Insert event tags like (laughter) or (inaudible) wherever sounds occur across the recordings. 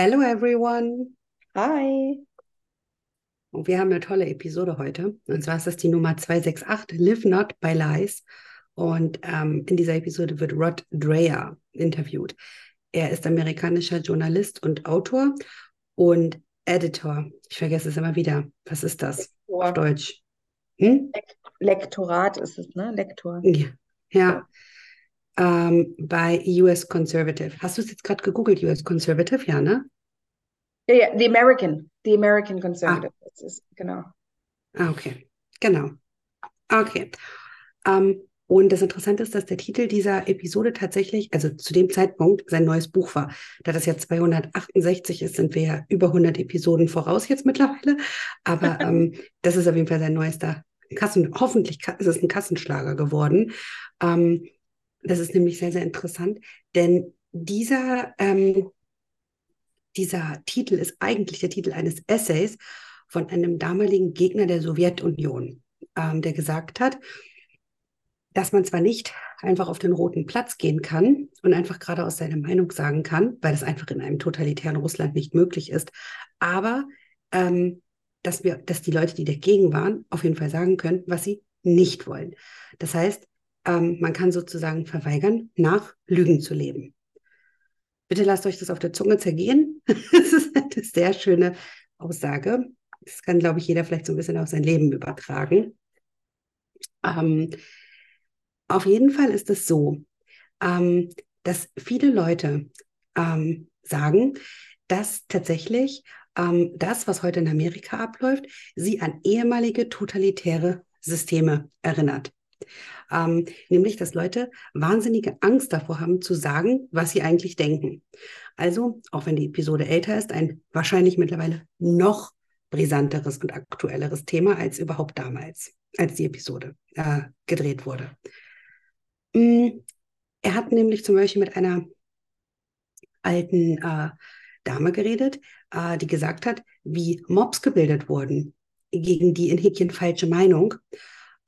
Hello everyone. Hi. Und wir haben eine tolle Episode heute. Und zwar ist das die Nummer 268, Live Not by Lies. Und ähm, in dieser Episode wird Rod Dreher interviewt. Er ist amerikanischer Journalist und Autor und Editor. Ich vergesse es immer wieder. Was ist das Lektor. auf Deutsch? Hm? Lektorat ist es, ne? Lektor. Ja. ja. Ähm, bei US Conservative. Hast du es jetzt gerade gegoogelt, US Conservative? Ja, ne? Ja, ja, The American. The American Conservative. Ah. Das ist, genau. Ah, okay. Genau. Okay. Ähm, und das Interessante ist, dass der Titel dieser Episode tatsächlich, also zu dem Zeitpunkt, sein neues Buch war. Da das ja 268 ist, sind wir ja über 100 Episoden voraus jetzt mittlerweile. Aber (laughs) ähm, das ist auf jeden Fall sein neuester Kassen. Hoffentlich ist es ein Kassenschlager geworden. Ähm, das ist nämlich sehr, sehr interessant, denn dieser, ähm, dieser Titel ist eigentlich der Titel eines Essays von einem damaligen Gegner der Sowjetunion, ähm, der gesagt hat, dass man zwar nicht einfach auf den roten Platz gehen kann und einfach geradeaus seine Meinung sagen kann, weil das einfach in einem totalitären Russland nicht möglich ist, aber ähm, dass wir, dass die Leute, die dagegen waren, auf jeden Fall sagen können, was sie nicht wollen. Das heißt, ähm, man kann sozusagen verweigern, nach Lügen zu leben. Bitte lasst euch das auf der Zunge zergehen. (laughs) das ist eine sehr schöne Aussage. Das kann, glaube ich, jeder vielleicht so ein bisschen auf sein Leben übertragen. Ähm, auf jeden Fall ist es so, ähm, dass viele Leute ähm, sagen, dass tatsächlich ähm, das, was heute in Amerika abläuft, sie an ehemalige totalitäre Systeme erinnert. Ähm, nämlich, dass Leute wahnsinnige Angst davor haben zu sagen, was sie eigentlich denken. Also, auch wenn die Episode älter ist, ein wahrscheinlich mittlerweile noch brisanteres und aktuelleres Thema als überhaupt damals, als die Episode äh, gedreht wurde. Mm, er hat nämlich zum Beispiel mit einer alten äh, Dame geredet, äh, die gesagt hat, wie Mobs gebildet wurden gegen die in Häkchen falsche Meinung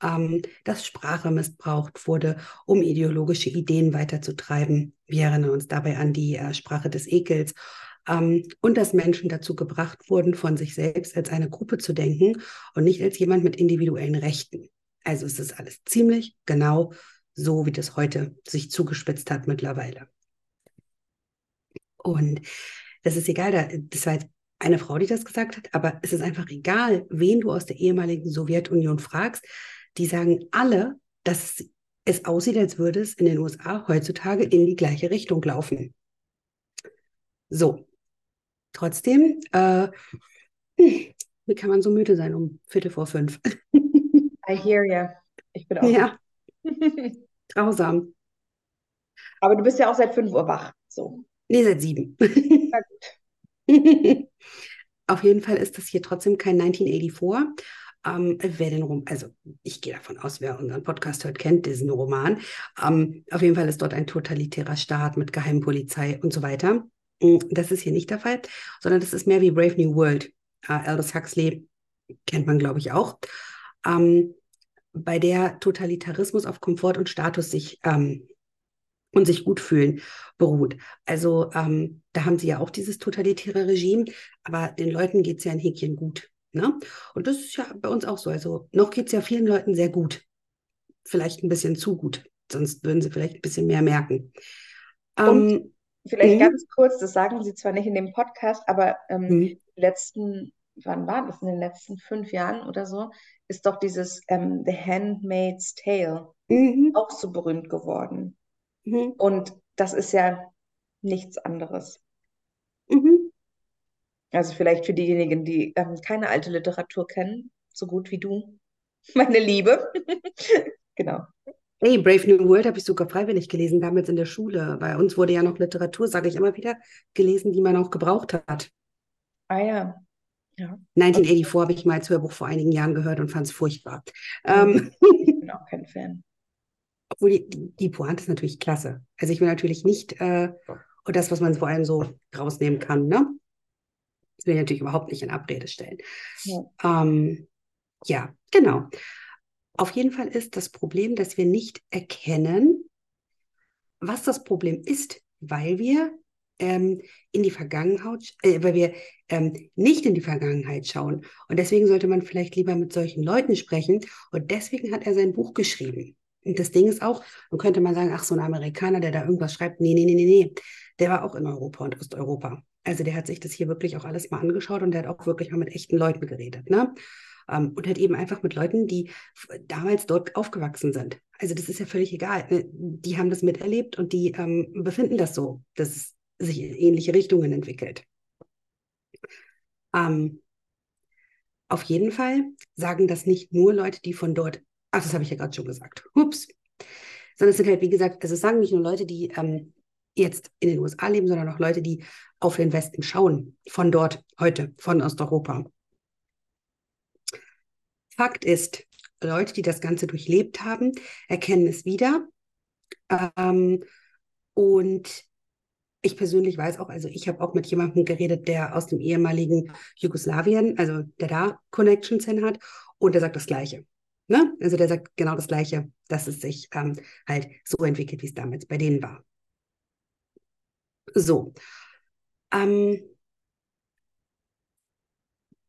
ähm, dass Sprache missbraucht wurde, um ideologische Ideen weiterzutreiben. Wir erinnern uns dabei an die äh, Sprache des Ekels. Ähm, und dass Menschen dazu gebracht wurden, von sich selbst als eine Gruppe zu denken und nicht als jemand mit individuellen Rechten. Also es ist alles ziemlich genau so, wie das heute sich zugespitzt hat mittlerweile. Und das ist egal, das war jetzt eine Frau, die das gesagt hat, aber es ist einfach egal, wen du aus der ehemaligen Sowjetunion fragst die sagen alle, dass es aussieht, als würde es in den USA heutzutage in die gleiche Richtung laufen. So, trotzdem, äh, wie kann man so müde sein um Viertel vor fünf? (laughs) I hear you. Ich bin auch. Ja. (laughs) Grausam. Aber du bist ja auch seit 5 Uhr wach. So. Nee, seit sieben. Na gut. (laughs) Auf jeden Fall ist das hier trotzdem kein 1984, ähm, wer den Roman, also ich gehe davon aus, wer unseren Podcast hört, kennt diesen Roman. Ähm, auf jeden Fall ist dort ein totalitärer Staat mit Geheimpolizei und so weiter. Mm, das ist hier nicht der Fall, sondern das ist mehr wie Brave New World. Äh, Aldous Huxley kennt man, glaube ich, auch. Ähm, bei der Totalitarismus auf Komfort und Status sich ähm, und sich gut fühlen beruht. Also ähm, da haben sie ja auch dieses totalitäre Regime, aber den Leuten geht es ja ein Häkchen gut. Ne? Und das ist ja bei uns auch so. Also noch geht es ja vielen Leuten sehr gut. Vielleicht ein bisschen zu gut. Sonst würden sie vielleicht ein bisschen mehr merken. Ähm, vielleicht mh. ganz kurz, das sagen Sie zwar nicht in dem Podcast, aber ähm, mhm. letzten, wann war das? In den letzten fünf Jahren oder so, ist doch dieses ähm, The Handmaid's Tale mhm. auch so berühmt geworden. Mhm. Und das ist ja nichts anderes. Mhm. Also vielleicht für diejenigen, die ähm, keine alte Literatur kennen, so gut wie du, (laughs) meine Liebe. (laughs) genau. Hey, Brave New World habe ich sogar freiwillig gelesen, damals in der Schule. Bei uns wurde ja noch Literatur, sage ich immer wieder, gelesen, die man auch gebraucht hat. Ah ja. ja. 1984 okay. habe ich mal als Hörbuch vor einigen Jahren gehört und fand es furchtbar. Mhm. (laughs) Ich bin auch kein Fan. Obwohl die, die, Pointe ist natürlich klasse. Also ich will natürlich nicht äh, das, was man vor allem so rausnehmen kann, ne? Das will ich natürlich überhaupt nicht in Abrede stellen. Ja. Ähm, ja, genau. Auf jeden Fall ist das Problem, dass wir nicht erkennen, was das Problem ist, weil wir ähm, in die Vergangenheit, äh, weil wir ähm, nicht in die Vergangenheit schauen. Und deswegen sollte man vielleicht lieber mit solchen Leuten sprechen. Und deswegen hat er sein Buch geschrieben. Und das Ding ist auch, dann könnte man sagen, ach, so ein Amerikaner, der da irgendwas schreibt, nee, nee, nee, nee, nee, der war auch in Europa und Osteuropa. Also der hat sich das hier wirklich auch alles mal angeschaut und der hat auch wirklich mal mit echten Leuten geredet, ne? Ähm, und hat eben einfach mit Leuten, die damals dort aufgewachsen sind. Also das ist ja völlig egal. Ne? Die haben das miterlebt und die ähm, befinden das so, dass es sich in ähnliche Richtungen entwickelt. Ähm, auf jeden Fall sagen das nicht nur Leute, die von dort Ach, das habe ich ja gerade schon gesagt. Ups. Sondern es sind halt, wie gesagt, also es sagen nicht nur Leute, die ähm, jetzt in den USA leben, sondern auch Leute, die auf den Westen schauen, von dort heute, von Osteuropa. Fakt ist, Leute, die das Ganze durchlebt haben, erkennen es wieder. Ähm, und ich persönlich weiß auch, also ich habe auch mit jemandem geredet, der aus dem ehemaligen Jugoslawien, also der da Connections hin hat, und der sagt das Gleiche. Ne? Also der sagt genau das Gleiche, dass es sich ähm, halt so entwickelt, wie es damals bei denen war. So. Ähm,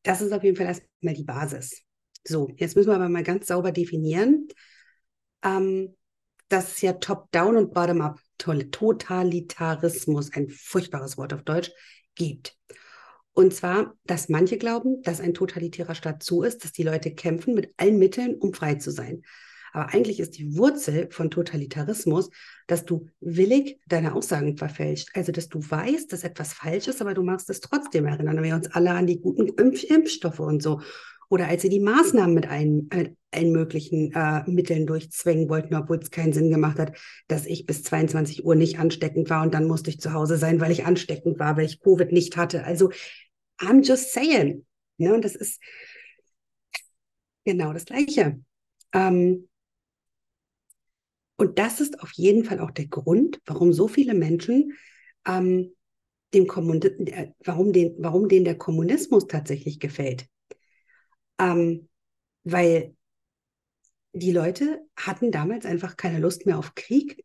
das ist auf jeden Fall erstmal die Basis. So, jetzt müssen wir aber mal ganz sauber definieren, ähm, dass es ja Top-Down und Bottom-Up, Totalitarismus, ein furchtbares Wort auf Deutsch, gibt. Und zwar, dass manche glauben, dass ein totalitärer Staat so ist, dass die Leute kämpfen mit allen Mitteln, um frei zu sein. Aber eigentlich ist die Wurzel von Totalitarismus, dass du willig deine Aussagen verfälscht. Also, dass du weißt, dass etwas falsch ist, aber du machst es trotzdem. Erinnern wir uns alle an die guten Impf Impfstoffe und so. Oder als sie die Maßnahmen mit allen, allen möglichen äh, Mitteln durchzwängen wollten, obwohl es keinen Sinn gemacht hat, dass ich bis 22 Uhr nicht ansteckend war und dann musste ich zu Hause sein, weil ich ansteckend war, weil ich Covid nicht hatte. Also I'm just saying. Ne? Und das ist genau das Gleiche. Ähm, und das ist auf jeden Fall auch der Grund, warum so viele Menschen ähm, dem Kommun äh, warum, den, warum denen der Kommunismus tatsächlich gefällt. Ähm, weil die Leute hatten damals einfach keine Lust mehr auf Krieg.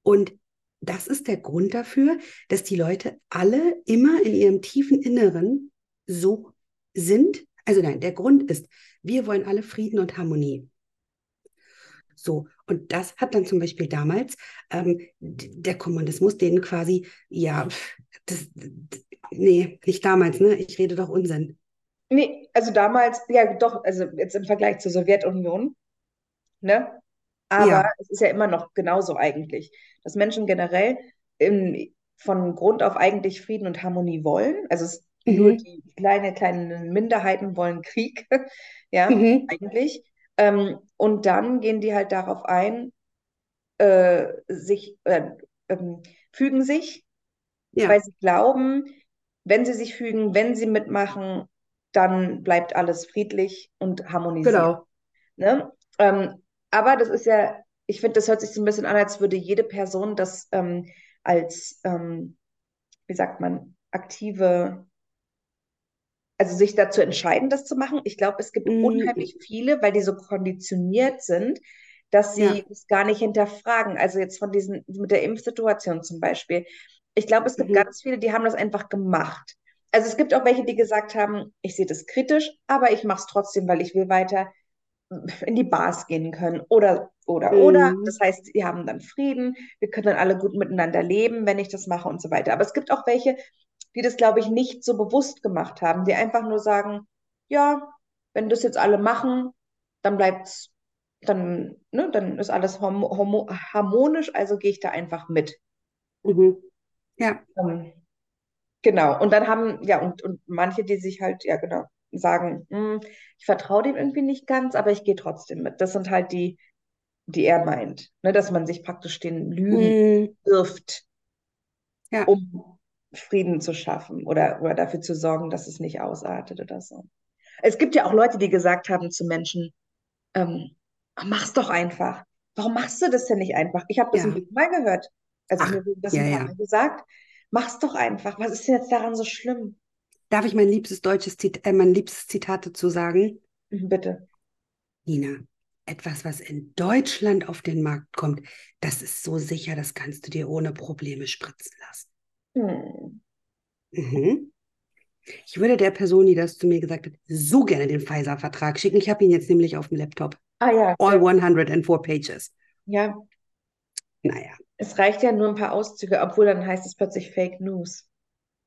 Und das ist der Grund dafür, dass die Leute alle immer in ihrem tiefen Inneren so sind. Also nein, der Grund ist, wir wollen alle Frieden und Harmonie. So, und das hat dann zum Beispiel damals ähm, der Kommunismus denen quasi, ja, das, nee, nicht damals, ne? Ich rede doch Unsinn. Nee, also damals, ja doch, also jetzt im Vergleich zur Sowjetunion, ne? Aber ja. es ist ja immer noch genauso eigentlich, dass Menschen generell in, von Grund auf eigentlich Frieden und Harmonie wollen. Also es, mhm. nur die kleine, kleinen Minderheiten wollen Krieg, (laughs) ja, mhm. eigentlich. Ähm, und dann gehen die halt darauf ein, äh, sich, äh, äh, fügen sich, ja. weil sie glauben, wenn sie sich fügen, wenn sie mitmachen, dann bleibt alles friedlich und harmonisiert. Genau. Ne? Ähm, aber das ist ja, ich finde, das hört sich so ein bisschen an, als würde jede Person das ähm, als, ähm, wie sagt man, aktive, also sich dazu entscheiden, das zu machen. Ich glaube, es gibt mm. unheimlich viele, weil die so konditioniert sind, dass sie ja. es gar nicht hinterfragen. Also jetzt von diesen, mit der Impfsituation zum Beispiel. Ich glaube, es gibt mhm. ganz viele, die haben das einfach gemacht. Also es gibt auch welche, die gesagt haben, ich sehe das kritisch, aber ich mache es trotzdem, weil ich will weiter in die Bars gehen können oder oder mhm. oder. Das heißt, wir haben dann Frieden, wir können dann alle gut miteinander leben, wenn ich das mache und so weiter. Aber es gibt auch welche, die das, glaube ich, nicht so bewusst gemacht haben, die einfach nur sagen, ja, wenn das jetzt alle machen, dann bleibt's, dann, ne, dann ist alles harmonisch, also gehe ich da einfach mit. Mhm. Ja. Ähm, genau. Und dann haben, ja, und, und manche, die sich halt, ja, genau, sagen, hm, ich vertraue dem irgendwie nicht ganz, aber ich gehe trotzdem mit. Das sind halt die, die er meint, ne, dass man sich praktisch den Lügen mm. wirft, ja. um Frieden zu schaffen oder, oder dafür zu sorgen, dass es nicht ausartet oder so. Es gibt ja auch Leute, die gesagt haben zu Menschen, ähm, mach's doch einfach. Warum machst du das denn nicht einfach? Ich habe das ja. ein Mal gehört. Also Ach, mir wurde das ja, ein paar Mal gesagt. Mach's doch einfach. Was ist denn jetzt daran so schlimm? Darf ich mein liebstes deutsches Zitat, äh, mein liebstes Zitat dazu sagen? Mhm, bitte. Nina, etwas, was in Deutschland auf den Markt kommt, das ist so sicher, das kannst du dir ohne Probleme spritzen lassen. Hm. Mhm. Ich würde der Person, die das zu mir gesagt hat, so gerne den Pfizer-Vertrag schicken. Ich habe ihn jetzt nämlich auf dem Laptop. Ah ja. All 104 Pages. Ja. Naja. Es reicht ja nur ein paar Auszüge, obwohl dann heißt es plötzlich Fake News.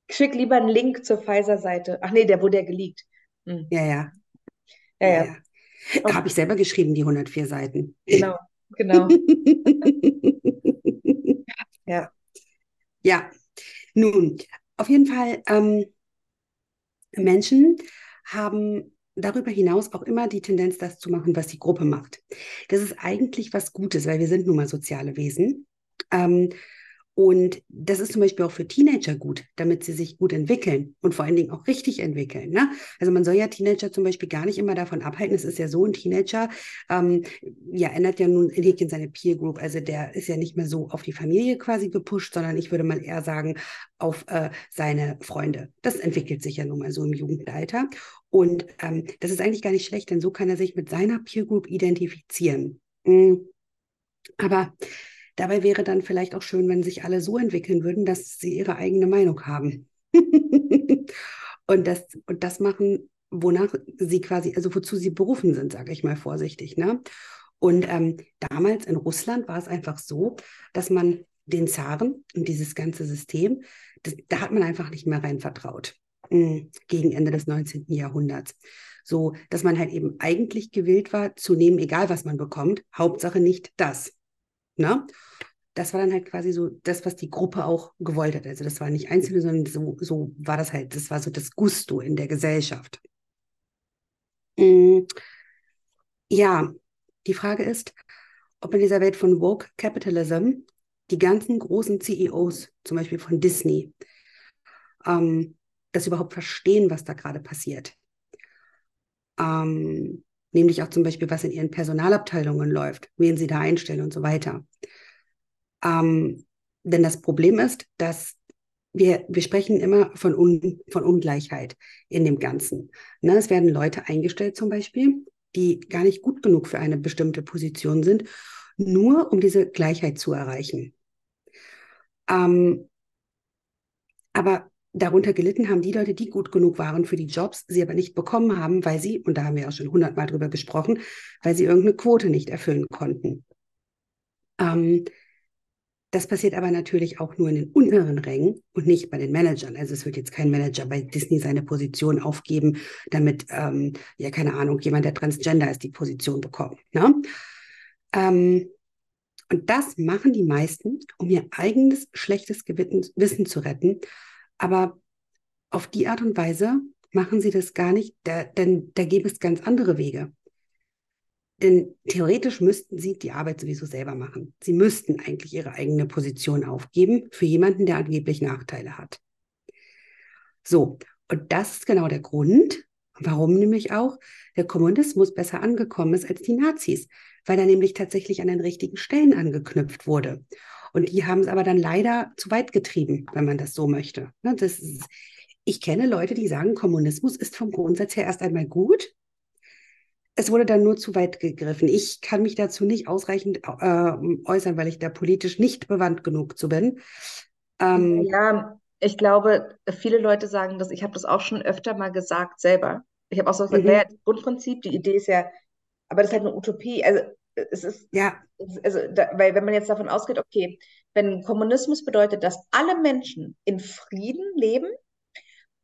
Schick lieber einen Link zur Pfizer-Seite. Ach nee, der wurde ja geleakt. Hm. Ja, ja. Ja, ja. ja. Okay. Habe ich selber geschrieben, die 104 Seiten. Genau, genau. (laughs) ja. Ja. Nun, auf jeden Fall, ähm, Menschen haben darüber hinaus auch immer die Tendenz, das zu machen, was die Gruppe macht. Das ist eigentlich was Gutes, weil wir sind nun mal soziale Wesen. Ähm, und das ist zum Beispiel auch für Teenager gut, damit sie sich gut entwickeln und vor allen Dingen auch richtig entwickeln. Ne? Also man soll ja Teenager zum Beispiel gar nicht immer davon abhalten. Es ist ja so, ein Teenager ähm, ja, ändert ja nun in Häkchen seine Peer Group. Also der ist ja nicht mehr so auf die Familie quasi gepusht, sondern ich würde mal eher sagen, auf äh, seine Freunde. Das entwickelt sich ja nun mal so im Jugendalter. Und ähm, das ist eigentlich gar nicht schlecht, denn so kann er sich mit seiner Peer Group identifizieren. Mhm. Aber Dabei wäre dann vielleicht auch schön, wenn sich alle so entwickeln würden, dass sie ihre eigene Meinung haben. (laughs) und, das, und das machen, wonach sie quasi, also wozu sie berufen sind, sage ich mal vorsichtig. Ne? Und ähm, damals in Russland war es einfach so, dass man den Zaren und dieses ganze System, das, da hat man einfach nicht mehr rein vertraut mh, gegen Ende des 19. Jahrhunderts. So, dass man halt eben eigentlich gewillt war, zu nehmen, egal was man bekommt, Hauptsache nicht das. Ne? Das war dann halt quasi so das, was die Gruppe auch gewollt hat. Also das war nicht Einzelne, sondern so, so war das halt, das war so das Gusto in der Gesellschaft. Mm, ja, die Frage ist, ob in dieser Welt von Woke Capitalism die ganzen großen CEOs, zum Beispiel von Disney, ähm, das überhaupt verstehen, was da gerade passiert. Ähm, nämlich auch zum Beispiel, was in ihren Personalabteilungen läuft, wen sie da einstellen und so weiter. Ähm, denn das Problem ist, dass wir, wir sprechen immer von, Un, von Ungleichheit in dem Ganzen. Ne, es werden Leute eingestellt zum Beispiel, die gar nicht gut genug für eine bestimmte Position sind, nur um diese Gleichheit zu erreichen. Ähm, aber darunter gelitten haben die Leute, die gut genug waren für die Jobs, sie aber nicht bekommen haben, weil sie, und da haben wir auch schon hundertmal drüber gesprochen, weil sie irgendeine Quote nicht erfüllen konnten. Ähm, das passiert aber natürlich auch nur in den unteren Rängen und nicht bei den Managern. Also es wird jetzt kein Manager bei Disney seine Position aufgeben, damit, ähm, ja, keine Ahnung, jemand, der Transgender ist, die Position bekommt. Ne? Ähm, und das machen die meisten, um ihr eigenes schlechtes Wissen zu retten. Aber auf die Art und Weise machen sie das gar nicht, da, denn da gäbe es ganz andere Wege. Denn theoretisch müssten sie die Arbeit sowieso selber machen. Sie müssten eigentlich ihre eigene Position aufgeben für jemanden, der angeblich Nachteile hat. So, und das ist genau der Grund, warum nämlich auch der Kommunismus besser angekommen ist als die Nazis, weil er nämlich tatsächlich an den richtigen Stellen angeknüpft wurde. Und die haben es aber dann leider zu weit getrieben, wenn man das so möchte. Ne, das ist, ich kenne Leute, die sagen, Kommunismus ist vom Grundsatz her erst einmal gut, es wurde dann nur zu weit gegriffen. Ich kann mich dazu nicht ausreichend äh, äußern, weil ich da politisch nicht bewandt genug zu bin. Ähm, ja, ich glaube, viele Leute sagen das, ich habe das auch schon öfter mal gesagt selber. Ich habe auch so gesagt, mhm. naja, das Grundprinzip, die Idee ist ja, aber das ist halt eine Utopie. Also es ist, ja. also, da, weil wenn man jetzt davon ausgeht, okay, wenn Kommunismus bedeutet, dass alle Menschen in Frieden leben,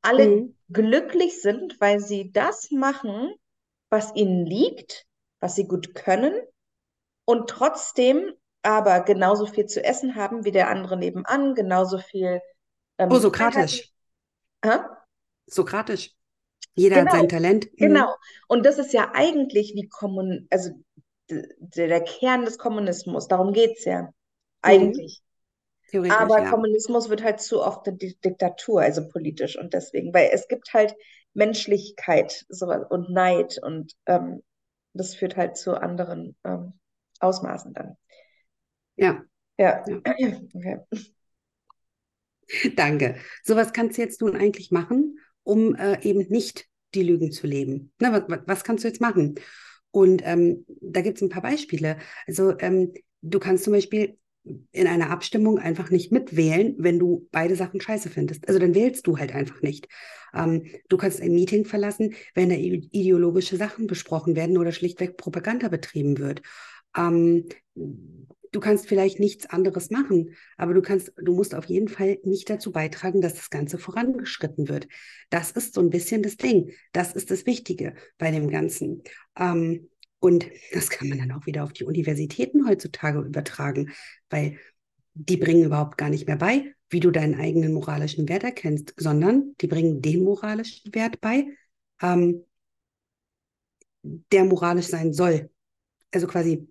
alle mhm. glücklich sind, weil sie das machen, was ihnen liegt, was sie gut können und trotzdem aber genauso viel zu essen haben wie der andere nebenan, genauso viel. Ähm, oh, Sokratisch. Sokratisch. Jeder genau, hat sein Talent. Mhm. Genau. Und das ist ja eigentlich die Kommun, also der, der Kern des Kommunismus. Darum geht es ja. Mhm. Eigentlich. Mhm. Aber ja. Kommunismus wird halt zu oft eine Diktatur, also politisch und deswegen, weil es gibt halt Menschlichkeit und Neid und ähm, das führt halt zu anderen ähm, Ausmaßen dann. Ja. Ja. ja. (clears throat) Okay. Danke. So was kannst du jetzt nun eigentlich machen, um äh, eben nicht die Lügen zu leben? Na, was, was kannst du jetzt machen? Und ähm, da gibt es ein paar Beispiele. Also ähm, du kannst zum Beispiel in einer Abstimmung einfach nicht mitwählen, wenn du beide Sachen scheiße findest. Also dann wählst du halt einfach nicht. Ähm, du kannst ein Meeting verlassen, wenn da ideologische Sachen besprochen werden oder schlichtweg Propaganda betrieben wird. Ähm, du kannst vielleicht nichts anderes machen, aber du kannst, du musst auf jeden Fall nicht dazu beitragen, dass das Ganze vorangeschritten wird. Das ist so ein bisschen das Ding. Das ist das Wichtige bei dem Ganzen. Ähm, und das kann man dann auch wieder auf die Universitäten heutzutage übertragen, weil die bringen überhaupt gar nicht mehr bei, wie du deinen eigenen moralischen Wert erkennst, sondern die bringen den moralischen Wert bei, ähm, der moralisch sein soll. Also quasi,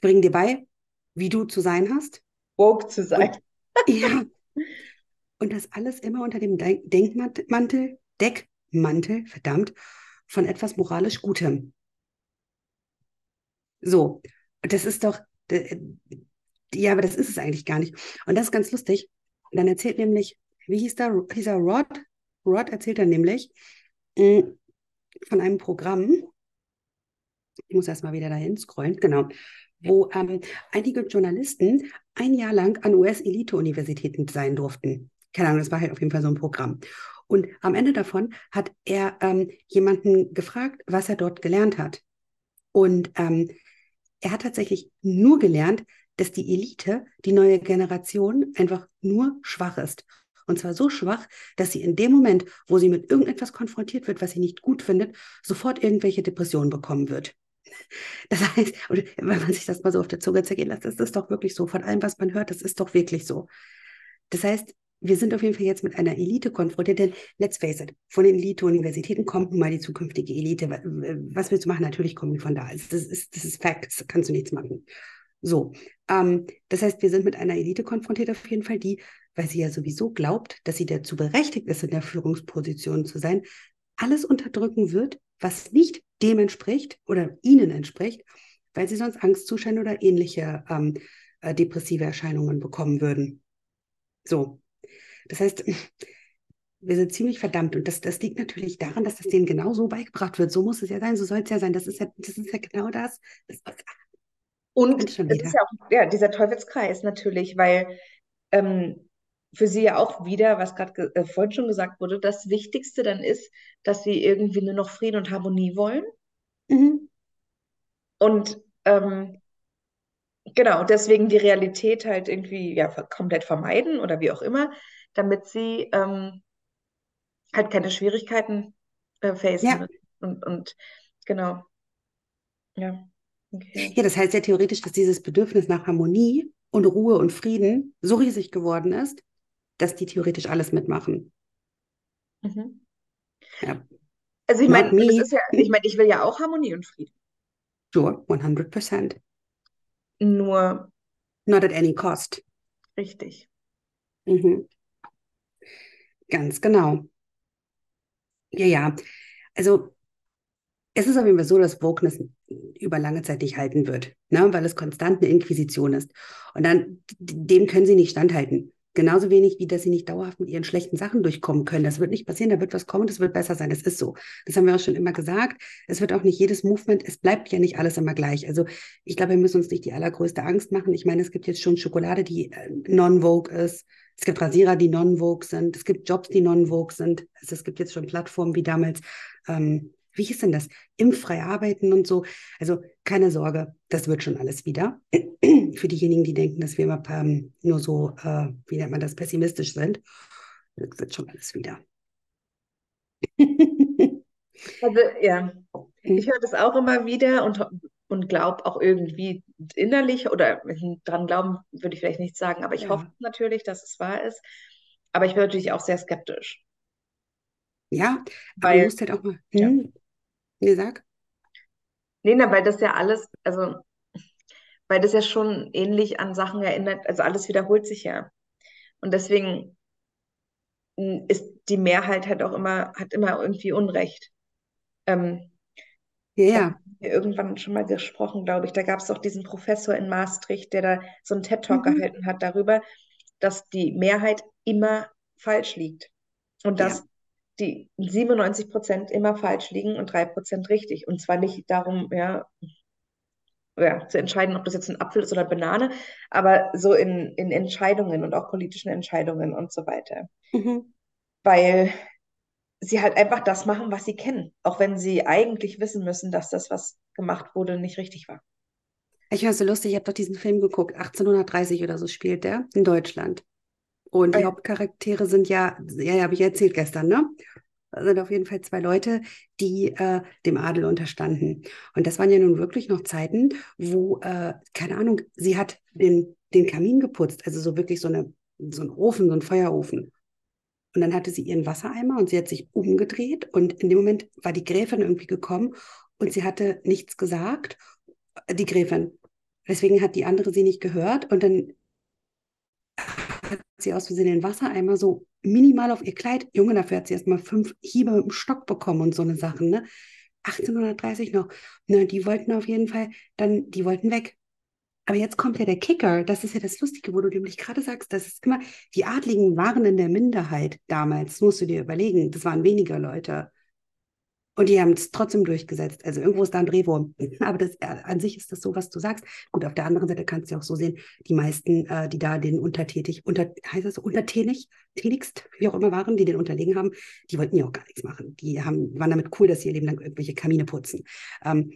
bringen dir bei, wie du zu sein hast. Woke zu sein. Und, ja. Und das alles immer unter dem Denkmantel, Deckmantel, verdammt, von etwas moralisch Gutem. So, das ist doch, ja, aber das ist es eigentlich gar nicht. Und das ist ganz lustig. dann erzählt nämlich, wie hieß der, hieß er Rod? Rod erzählt dann nämlich mh, mm, von einem Programm, ich muss erstmal wieder dahin scrollen, genau, wo ähm, einige Journalisten ein Jahr lang an US-Elite-Universitäten sein durften. Keine Ahnung, das war halt auf jeden Fall so ein Programm. Und am Ende davon hat er ähm, jemanden gefragt, was er dort gelernt hat. Und ähm, er hat tatsächlich nur gelernt, dass die Elite, die neue Generation, einfach nur schwach ist. Und zwar so schwach, dass sie in dem Moment, wo sie mit irgendetwas konfrontiert wird, was sie nicht gut findet, sofort irgendwelche Depressionen bekommen wird. Das heißt, wenn man sich das mal so auf der Zunge zergehen lässt, das ist doch wirklich so. Von allem, was man hört, das ist doch wirklich so. Das heißt, wir sind auf jeden Fall jetzt mit einer Elite konfrontiert, denn let's face it, von den Elite-Universitäten kommt nun mal die zukünftige Elite. Was willst du machen? Natürlich kommen die von da. Das ist, das ist Fact, kannst du nichts machen. So, ähm, das heißt, wir sind mit einer Elite konfrontiert auf jeden Fall, die, weil sie ja sowieso glaubt, dass sie dazu berechtigt ist, in der Führungsposition zu sein, alles unterdrücken wird, was nicht dem entspricht oder ihnen entspricht, weil sie sonst Angstzustände oder ähnliche ähm, äh, depressive Erscheinungen bekommen würden. So, das heißt, (laughs) wir sind ziemlich verdammt und das, das liegt natürlich daran, dass das denen genau so beigebracht wird. So muss es ja sein, so soll es ja sein. Das ist ja, das ist ja genau das. das und es ist ja auch ja, dieser Teufelskreis natürlich, weil ähm, für sie ja auch wieder, was gerade äh, vorhin schon gesagt wurde, das Wichtigste dann ist, dass sie irgendwie nur noch Frieden und Harmonie wollen. Mhm. Und ähm, genau, deswegen die Realität halt irgendwie ja komplett vermeiden oder wie auch immer, damit sie ähm, halt keine Schwierigkeiten äh, facen. Ja. Und, und genau. Ja. Okay. Ja, das heißt ja theoretisch, dass dieses Bedürfnis nach Harmonie und Ruhe und Frieden so riesig geworden ist, dass die theoretisch alles mitmachen. Mhm. Ja. Also ich meine, ja, ich meine, ich will ja auch Harmonie und Frieden. Sure, 100%. Nur. Not at any cost. Richtig. Mhm. Ganz genau. Ja, ja. Also es ist auf jeden Fall so, dass Wokeness über lange Zeit nicht halten wird, ne? weil es konstant eine Inquisition ist. Und dann, dem können sie nicht standhalten. Genauso wenig, wie dass sie nicht dauerhaft mit ihren schlechten Sachen durchkommen können. Das wird nicht passieren, da wird was kommen, das wird besser sein. Das ist so. Das haben wir auch schon immer gesagt. Es wird auch nicht jedes Movement, es bleibt ja nicht alles immer gleich. Also ich glaube, wir müssen uns nicht die allergrößte Angst machen. Ich meine, es gibt jetzt schon Schokolade, die äh, non-vogue ist. Es gibt Rasierer, die non-vogue sind. Es gibt Jobs, die non-vogue sind. Also es gibt jetzt schon Plattformen wie damals ähm, wie hieß denn das? Impffrei arbeiten und so. Also keine Sorge, das wird schon alles wieder. (clears throat) Für diejenigen, die denken, dass wir immer ähm, nur so, äh, wie nennt man das, pessimistisch sind, das wird schon alles wieder. (laughs) also ja, hm. ich höre das auch immer wieder und, und glaube auch irgendwie innerlich oder dran glauben würde ich vielleicht nicht sagen, aber ich ja. hoffe natürlich, dass es wahr ist. Aber ich bin natürlich auch sehr skeptisch. Ja, weil, aber du musst halt auch mal. Hm, ja. Nee, sag. Nee, na, weil das ja alles, also, weil das ja schon ähnlich an Sachen erinnert, also alles wiederholt sich ja. Und deswegen hm, ist die Mehrheit halt auch immer, hat immer irgendwie Unrecht. Ähm, ja, ja. Irgendwann schon mal gesprochen, glaube ich. Da gab es doch diesen Professor in Maastricht, der da so einen TED-Talk mhm. gehalten hat darüber, dass die Mehrheit immer falsch liegt. Und dass ja die 97 Prozent immer falsch liegen und drei Prozent richtig. Und zwar nicht darum, ja, ja, zu entscheiden, ob das jetzt ein Apfel ist oder Banane, aber so in, in Entscheidungen und auch politischen Entscheidungen und so weiter. Mhm. Weil sie halt einfach das machen, was sie kennen, auch wenn sie eigentlich wissen müssen, dass das, was gemacht wurde, nicht richtig war. Ich es so lustig, ich habe doch diesen Film geguckt, 1830 oder so spielt der in Deutschland. Und die ja. Hauptcharaktere sind ja, ja, ja habe ich erzählt gestern, ne? Das sind auf jeden Fall zwei Leute, die äh, dem Adel unterstanden. Und das waren ja nun wirklich noch Zeiten, wo, äh, keine Ahnung, sie hat den, den Kamin geputzt, also so wirklich so, eine, so ein Ofen, so ein Feuerofen. Und dann hatte sie ihren Wassereimer und sie hat sich umgedreht und in dem Moment war die Gräfin irgendwie gekommen und sie hatte nichts gesagt, die Gräfin. Deswegen hat die andere sie nicht gehört und dann hat sie aus Versehen den Wassereimer so minimal auf ihr Kleid. Junge, dafür hat sie erst mal fünf Hiebe dem Stock bekommen und so eine Sachen, ne? 1830 noch. Ne, die wollten auf jeden Fall, dann, die wollten weg. Aber jetzt kommt ja der Kicker, das ist ja das Lustige, wo du nämlich gerade sagst, das ist immer, die Adligen waren in der Minderheit damals, musst du dir überlegen, das waren weniger Leute. Und die haben es trotzdem durchgesetzt. Also irgendwo ist da ein Drehwurm. (laughs) Aber das, äh, an sich ist das so, was du sagst. Gut, auf der anderen Seite kannst du auch so sehen, die meisten, äh, die da den untertätig, unter, heißt das so, untertänig, tätigst, wie auch immer waren, die den unterlegen haben, die wollten ja auch gar nichts machen. Die haben, waren damit cool, dass sie ihr Leben lang irgendwelche Kamine putzen. Ähm,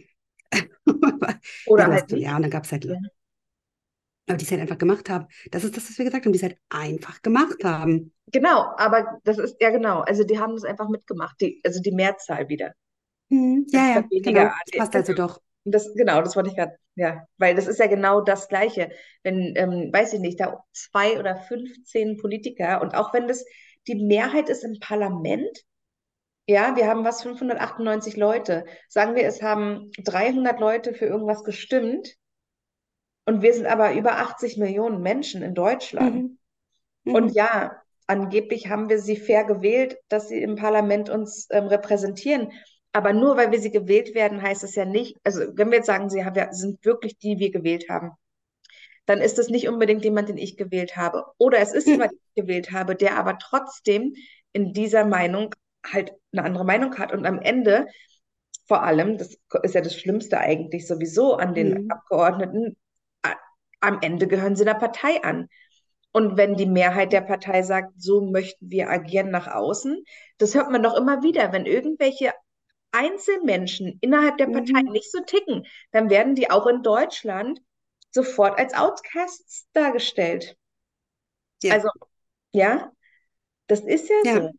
(laughs) Oder ja, halt. Ja, und dann gab es halt. Ja. Aber die es halt einfach gemacht haben. Das ist das, was wir gesagt haben, die es halt einfach gemacht haben. Genau, aber das ist, ja genau, also die haben das einfach mitgemacht, die, also die Mehrzahl wieder. Hm, ja, ja, genau, das passt also doch. Das, genau, das wollte ich gerade, ja, weil das ist ja genau das Gleiche. Wenn, ähm, weiß ich nicht, da zwei oder 15 Politiker und auch wenn das die Mehrheit ist im Parlament, ja, wir haben was 598 Leute. Sagen wir, es haben 300 Leute für irgendwas gestimmt und wir sind aber über 80 Millionen Menschen in Deutschland. Mhm. Mhm. Und ja, angeblich haben wir sie fair gewählt, dass sie im Parlament uns ähm, repräsentieren. Aber nur weil wir sie gewählt werden, heißt es ja nicht, also wenn wir jetzt sagen, sie haben, sind wirklich die, die wir gewählt haben, dann ist es nicht unbedingt jemand, den ich gewählt habe. Oder es ist jemand, den ich gewählt habe, der aber trotzdem in dieser Meinung halt eine andere Meinung hat. Und am Ende, vor allem, das ist ja das Schlimmste eigentlich sowieso an den mhm. Abgeordneten, am Ende gehören sie der Partei an. Und wenn die Mehrheit der Partei sagt, so möchten wir agieren nach außen, das hört man doch immer wieder, wenn irgendwelche Einzelmenschen innerhalb der Partei mhm. nicht so ticken, dann werden die auch in Deutschland sofort als Outcasts dargestellt. Ja. Also, ja, das ist ja, ja. so.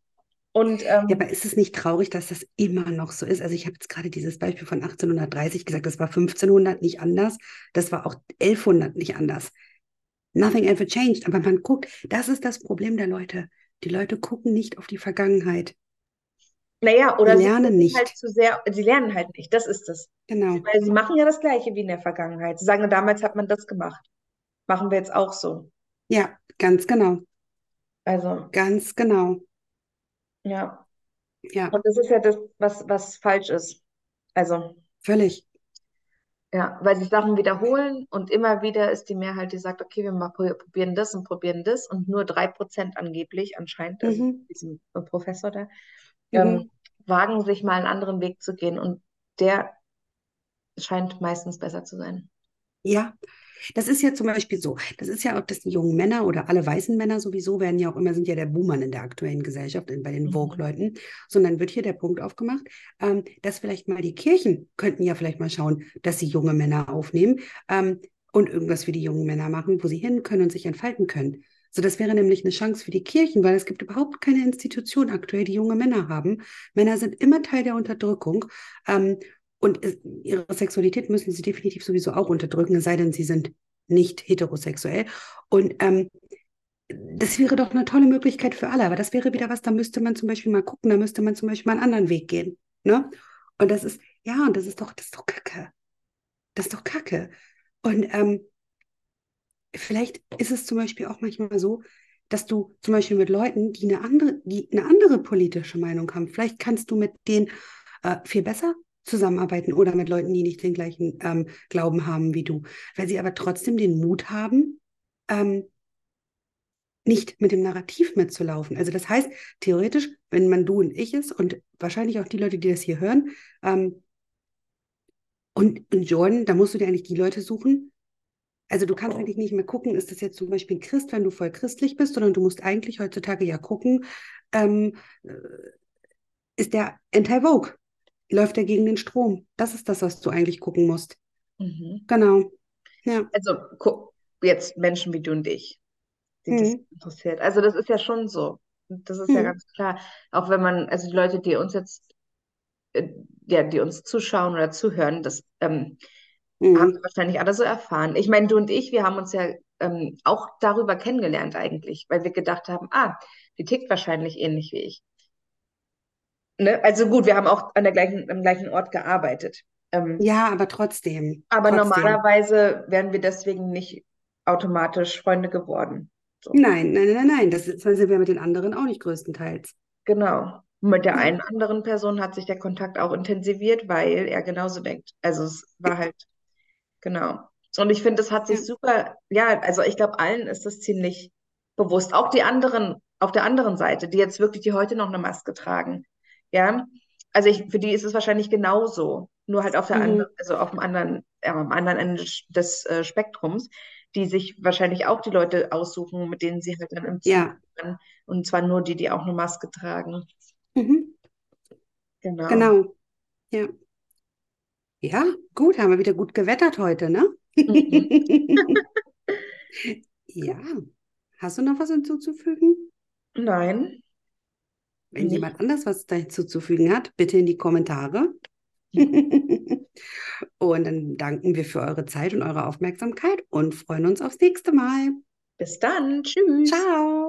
Und, ähm, ja, aber ist es nicht traurig, dass das immer noch so ist? Also ich habe jetzt gerade dieses Beispiel von 1830 gesagt, das war 1500 nicht anders, das war auch 1100 nicht anders. Nothing ever changed. Aber man guckt, das ist das Problem der Leute. Die Leute gucken nicht auf die Vergangenheit. Naja, oder sie lernen sie nicht. Halt zu sehr, sie lernen halt nicht, das ist es. Genau. Weil sie machen ja das Gleiche wie in der Vergangenheit. Sie sagen, damals hat man das gemacht. Machen wir jetzt auch so. Ja, ganz genau. Also. Ganz genau. Ja. Ja. Und das ist ja das, was, was falsch ist. Also. Völlig. Ja, weil sich Sachen wiederholen und immer wieder ist die Mehrheit, die sagt, okay, wir mal probieren das und probieren das und nur drei Prozent angeblich, anscheinend, also mhm. diesem Professor da, ähm, mhm. wagen sich mal einen anderen Weg zu gehen und der scheint meistens besser zu sein. Ja, das ist ja zum Beispiel so. Das ist ja, ob das die jungen Männer oder alle weißen Männer sowieso werden ja auch immer, sind ja der Boomer in der aktuellen Gesellschaft, bei den mhm. Vogue-Leuten. Sondern wird hier der Punkt aufgemacht, ähm, dass vielleicht mal die Kirchen könnten ja vielleicht mal schauen, dass sie junge Männer aufnehmen ähm, und irgendwas für die jungen Männer machen, wo sie hin können und sich entfalten können. So, das wäre nämlich eine Chance für die Kirchen, weil es gibt überhaupt keine Institution aktuell, die junge Männer haben. Männer sind immer Teil der Unterdrückung. Ähm, und ihre Sexualität müssen sie definitiv sowieso auch unterdrücken, es sei denn, sie sind nicht heterosexuell. Und ähm, das wäre doch eine tolle Möglichkeit für alle. Aber das wäre wieder was, da müsste man zum Beispiel mal gucken, da müsste man zum Beispiel mal einen anderen Weg gehen. Ne? Und das ist, ja, und das ist doch, das ist doch Kacke. Das ist doch Kacke. Und ähm, vielleicht ist es zum Beispiel auch manchmal so, dass du zum Beispiel mit Leuten, die eine andere, die eine andere politische Meinung haben, vielleicht kannst du mit denen äh, viel besser zusammenarbeiten oder mit Leuten, die nicht den gleichen ähm, Glauben haben wie du. Weil sie aber trotzdem den Mut haben, ähm, nicht mit dem Narrativ mitzulaufen. Also das heißt, theoretisch, wenn man du und ich ist und wahrscheinlich auch die Leute, die das hier hören, ähm, Und, und Jordan, da musst du dir eigentlich die Leute suchen. Also du kannst eigentlich nicht mehr gucken, ist das jetzt zum Beispiel ein Christ, wenn du voll christlich bist, sondern du musst eigentlich heutzutage ja gucken, ähm, äh, ist der anti-Vogue? Läuft er gegen den Strom? Das ist das, was du eigentlich gucken musst. Mhm. Genau. Ja. Also jetzt Menschen wie du und ich, die mhm. das interessiert. Also das ist ja schon so. Das ist mhm. ja ganz klar. Auch wenn man, also die Leute, die uns jetzt, äh, ja, die uns zuschauen oder zuhören, das ähm, mhm. haben sie wahrscheinlich alle so erfahren. Ich meine, du und ich, wir haben uns ja ähm, auch darüber kennengelernt eigentlich, weil wir gedacht haben, ah, die tickt wahrscheinlich ähnlich wie ich. Ne? Also gut, wir haben auch an der gleichen, am gleichen Ort gearbeitet. Ähm, ja, aber trotzdem. Aber trotzdem. normalerweise wären wir deswegen nicht automatisch Freunde geworden. So. Nein, nein, nein, nein. Das sind wir mit den anderen auch nicht größtenteils. Genau. Mit der einen anderen Person hat sich der Kontakt auch intensiviert, weil er genauso denkt. Also es war halt, genau. Und ich finde, es hat sich super, ja, also ich glaube, allen ist das ziemlich bewusst. Auch die anderen auf der anderen Seite, die jetzt wirklich, die heute noch eine Maske tragen. Ja, also ich, für die ist es wahrscheinlich genauso, nur halt auf der mhm. anderen, also auf dem anderen, ja, am anderen Ende des äh, Spektrums, die sich wahrscheinlich auch die Leute aussuchen, mit denen sie halt dann im Zug ja. Sind. Und zwar nur die, die auch eine Maske tragen. Mhm. Genau. Genau. Ja. Ja, gut, haben wir wieder gut gewettert heute, ne? Mhm. (laughs) ja. Hast du noch was hinzuzufügen? Nein. Wenn jemand anders was hinzuzufügen hat, bitte in die Kommentare. (laughs) und dann danken wir für eure Zeit und eure Aufmerksamkeit und freuen uns aufs nächste Mal. Bis dann. Tschüss. Ciao.